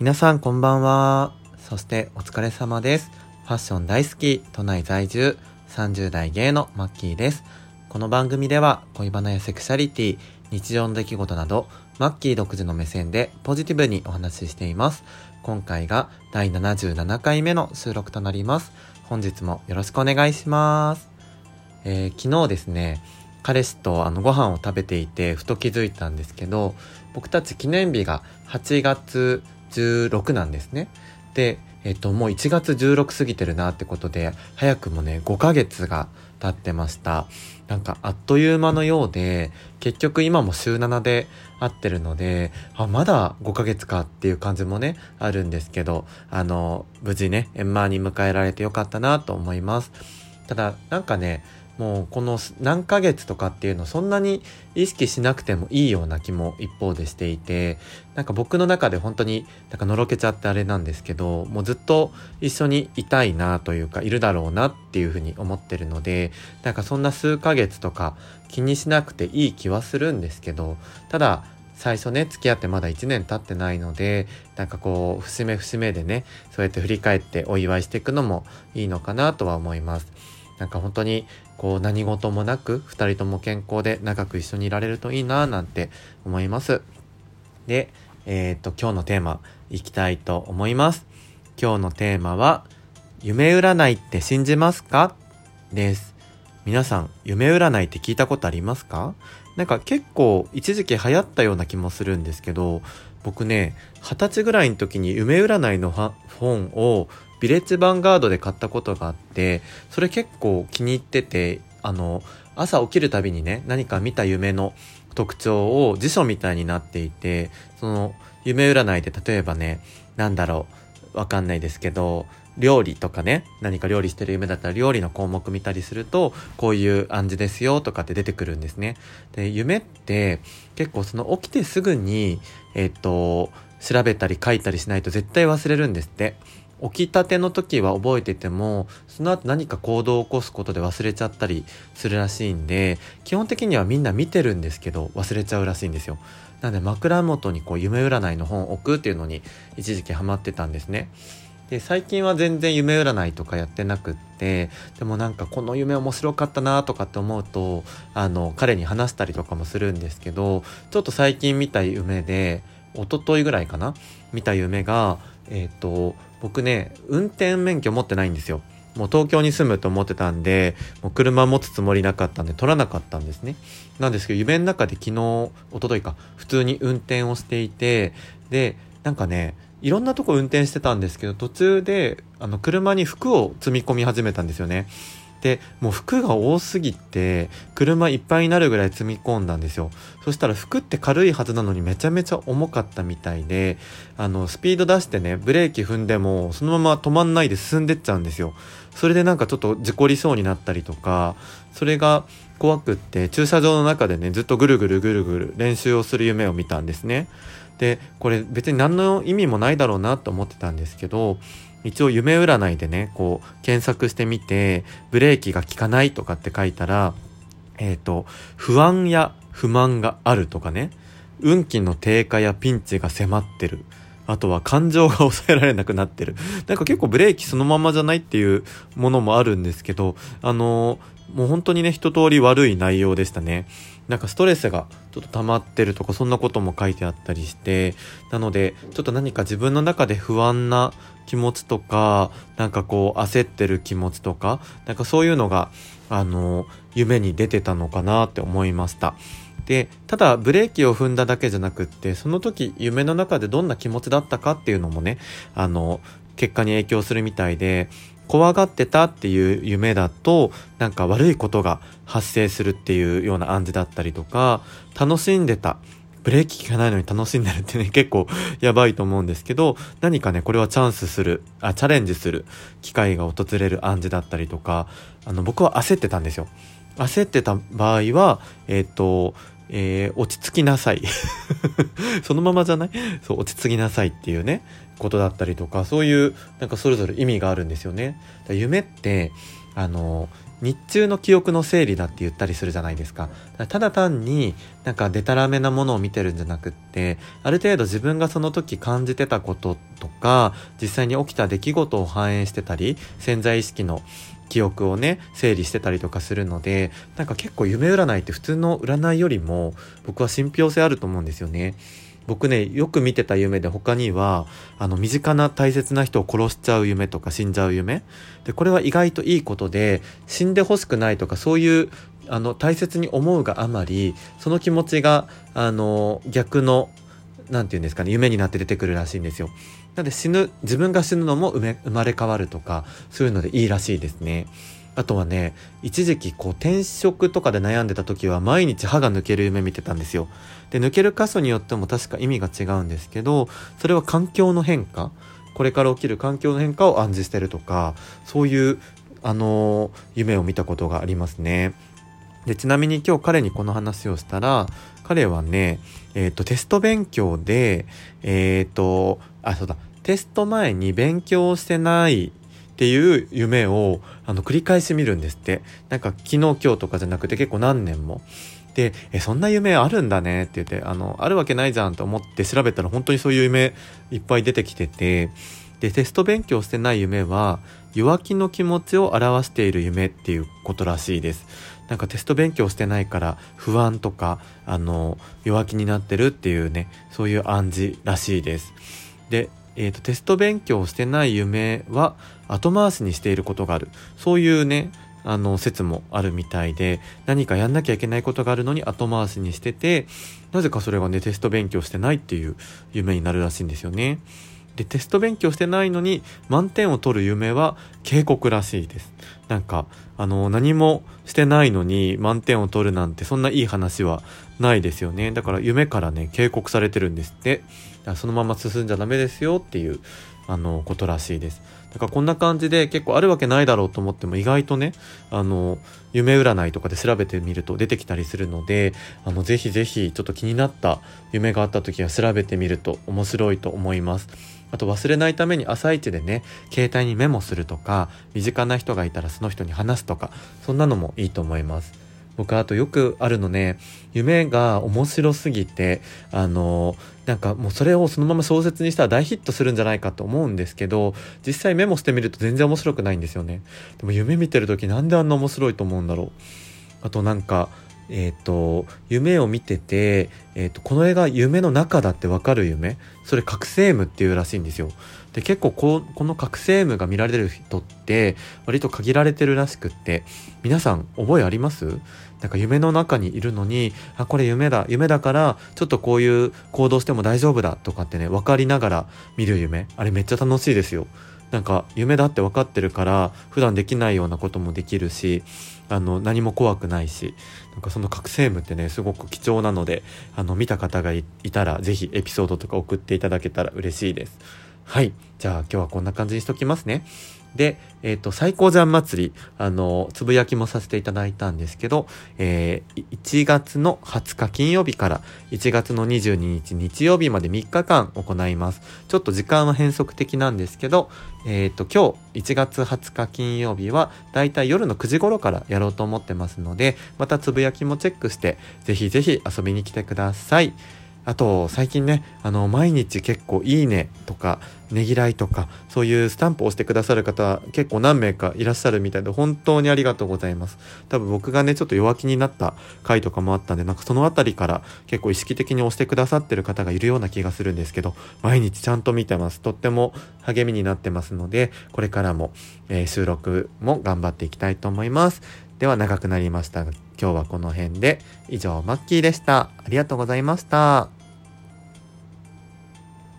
皆さんこんばんは。そしてお疲れ様です。ファッション大好き、都内在住、30代芸のマッキーです。この番組では恋バナやセクシャリティ、日常の出来事など、マッキー独自の目線でポジティブにお話ししています。今回が第77回目の収録となります。本日もよろしくお願いします。えー、昨日ですね、彼氏とあのご飯を食べていてふと気づいたんですけど、僕たち記念日が8月16なんですね。で、えっと、もう1月16過ぎてるなってことで、早くもね、5ヶ月が経ってました。なんかあっという間のようで、結局今も週7で会ってるので、あ、まだ5ヶ月かっていう感じもね、あるんですけど、あの、無事ね、円満に迎えられてよかったなと思います。ただ、なんかね、もうこの何ヶ月とかっていうのそんなに意識しなくてもいいような気も一方でしていてなんか僕の中で本当になんかのろけちゃってあれなんですけどもうずっと一緒にいたいなというかいるだろうなっていうふうに思ってるのでなんかそんな数ヶ月とか気にしなくていい気はするんですけどただ最初ね付き合ってまだ1年経ってないのでなんかこう節目節目でねそうやって振り返ってお祝いしていくのもいいのかなとは思います。なんか本当にこう何事もなく2人とも健康で長く一緒にいられるといいなぁなんて思います。で、えー、っと今日のテーマいきたいと思います。今日のテーマは夢占いって信じますか？です。皆さん夢占いって聞いたことありますか？なんか結構一時期流行ったような気もするんですけど僕ね二十歳ぐらいの時に夢占いの本をビレッジヴァンガードで買ったことがあってそれ結構気に入っててあの朝起きるたびにね何か見た夢の特徴を辞書みたいになっていてその夢占いで例えばねなんだろうわかんないですけど料理とかね何か料理してる夢だったら料理の項目見たりするとこういう暗示ですよとかって出てくるんですね。で夢って結構その起きてすぐにえっ、と調べたり書いたりしないと絶対忘れるんですって。起きたての時は覚えててもその後何か行動を起こすことで忘れちゃったりするらしいんで基本的にはみんな見てるんですけど忘れちゃうらしいんですよなので枕元にこう夢占いの本を置くっていうのに一時期ハマってたんですねで最近は全然夢占いとかやってなくってでもなんかこの夢面白かったなとかって思うとあの彼に話したりとかもするんですけどちょっと最近見た夢で一昨日ぐらいかな見た夢がえっ、ー、と僕ね運転免許持ってないんですよ。もう東京に住むと思ってたんでもう車持つつもりなかったんで取らなかったんですね。なんですけど夢の中で昨日一昨日か普通に運転をしていてでなんかねいろんなとこ運転してたんですけど途中であの車に服を積み込み始めたんですよね。でもう服が多すぎて車いっぱいになるぐらい積み込んだんですよ。そしたら服って軽いはずなのにめちゃめちゃ重かったみたいであのスピード出してねブレーキ踏んでもそのまま止まんないで進んでっちゃうんですよ。それでなんかちょっと事故りそうになったりとかそれが怖くって駐車場の中でねずっとぐるぐるぐるぐる練習をする夢を見たんですね。でこれ別に何の意味もないだろうなと思ってたんですけど一応夢占いでねこう検索してみてブレーキが効かないとかって書いたらえっ、ー、と不安や不満があるとかね運気の低下やピンチが迫ってるあとは感情が抑えられなくなってる。なんか結構ブレーキそのままじゃないっていうものもあるんですけど、あのー、もう本当にね、一通り悪い内容でしたね。なんかストレスがちょっと溜まってるとかそんなことも書いてあったりしてなのでちょっと何か自分の中で不安な気持ちとかなんかこう焦ってる気持ちとかなんかそういうのがあの夢に出てたのかなって思いました。でただブレーキを踏んだだけじゃなくってその時夢の中でどんな気持ちだったかっていうのもねあの結果に影響するみたいで怖がってたっていう夢だとなんか悪いことが発生するっていうような暗示だったりとか楽しんでた。ブレーキ効かないのに楽しんでるってね 結構やばいと思うんですけど何かねこれはチャンスする。あチャレンジする。機会が訪れる暗示だったりとかあの僕は焦ってたんですよ。焦ってた場合はえっ、とえー、落ち着きなさい。そのままじゃない？そう落ち着きなさいっていうね。ことだったりとかそういうなんかそれぞれ意味があるんですよね。夢ってあの日中の記憶の整理だって言ったりするじゃないですか。ただ単になんかデタラメなものを見てるんじゃなくって、ある程度自分がその時感じてたこととか、実際に起きた出来事を反映してたり、潜在意識の記憶をね、整理してたりとかするので、なんか結構夢占いって普通の占いよりも僕は信憑性あると思うんですよね。僕ね、よく見てた夢で他には、あの、身近な大切な人を殺しちゃう夢とか死んじゃう夢。で、これは意外といいことで、死んでほしくないとか、そういう、あの、大切に思うがあまり、その気持ちが、あの、逆の、なんて言うんですかね、夢になって出てくるらしいんですよ。なので死ぬ、自分が死ぬのも生まれ変わるとか、そういうのでいいらしいですね。あとはね、一時期こう転職とかで悩んでた時は毎日歯が抜ける夢見てたんですよ。で、抜ける箇所によっても確か意味が違うんですけど、それは環境の変化、これから起きる環境の変化を暗示してるとか、そういう、あのー、夢を見たことがありますね。で、ちなみに今日彼にこの話をしたら、彼はね、えっ、ー、と、テスト勉強で、えっ、ー、と、あ、そうだ、テスト前に勉強してないっていう夢をあの繰り返し見るんですって。なんか昨日今日とかじゃなくて結構何年も。で、え、そんな夢あるんだねって言って、あの、あるわけないじゃんと思って調べたら本当にそういう夢いっぱい出てきてて、で、テスト勉強してない夢は弱気の気持ちを表している夢っていうことらしいです。なんかテスト勉強してないから不安とか、あの、弱気になってるっていうね、そういう暗示らしいです。で、えーと、テスト勉強をしてない夢は後回しにしていることがあるそういうねあの説もあるみたいで何かやんなきゃいけないことがあるのに後回しにしててなぜかそれがねテスト勉強してないっていう夢になるらしいんですよね。でテスト勉強してないのに満点を取る夢は警告らしいです。なんかあの何もしてないのに満点を取るなんてそんないい話はないですよね。だから夢からね警告されてるんですって。そのまま進んじゃダメですよっていうあのことらしいです。だからこんな感じで結構あるわけないだろうと思っても意外とねあの夢占いとかで調べてみると出てきたりするのであのぜひぜひちょっと気になった夢があった時は調べてみると面白いと思います。あと忘れないために朝一でね携帯にメモするとか身近な人がいたらその人に話すとかそんなのもいいと思います。僕あとよくあるのね夢が面白すぎてあのなんかもうそれをそのまま小説にしたら大ヒットするんじゃないかと思うんですけど実際メモしてみると全然面白くないんですよね。でも夢見てる時なんであんな面白いと思うんだろう。あとなんかえっ、ー、と夢を見てて、えーと、この絵が夢の中だってわかる夢？それ覚醒夢っていうらしいんですよ。で結構こうこの覚醒夢が見られる人って割と限られてるらしくって皆さん覚えあります？なんか夢の中にいるのにあこれ夢だ夢だからちょっとこういう行動しても大丈夫だとかってね分かりながら見る夢。あれめっちゃ楽しいですよ。なんか夢だって分かってるから普段できないようなこともできるしあの何も怖くないしなんかその覚醒夢ってねすごく貴重なのであの見た方がいたら是非エピソードとか送っていただけたら嬉しいです。はいじゃあ今日はこんな感じにしときますね。で、えっ、ー、と、最高山祭り、あの、つぶやきもさせていただいたんですけど、えー、1月の20日金曜日から1月の22日日曜日まで3日間行います。ちょっと時間は変則的なんですけど、えっ、ー、と、今日1月20日金曜日はだいたい夜の9時頃からやろうと思ってますので、またつぶやきもチェックして、ぜひぜひ遊びに来てください。あと、最近ね、あの、毎日結構いいねとか、ねぎらいとか、そういうスタンプを押してくださる方、結構何名かいらっしゃるみたいで、本当にありがとうございます。多分僕がね、ちょっと弱気になった回とかもあったんで、なんかそのあたりから結構意識的に押してくださってる方がいるような気がするんですけど、毎日ちゃんと見てます。とっても励みになってますので、これからも、えー、収録も頑張っていきたいと思います。では長くなりました、今日はこの辺で、以上、マッキーでした。ありがとうございました。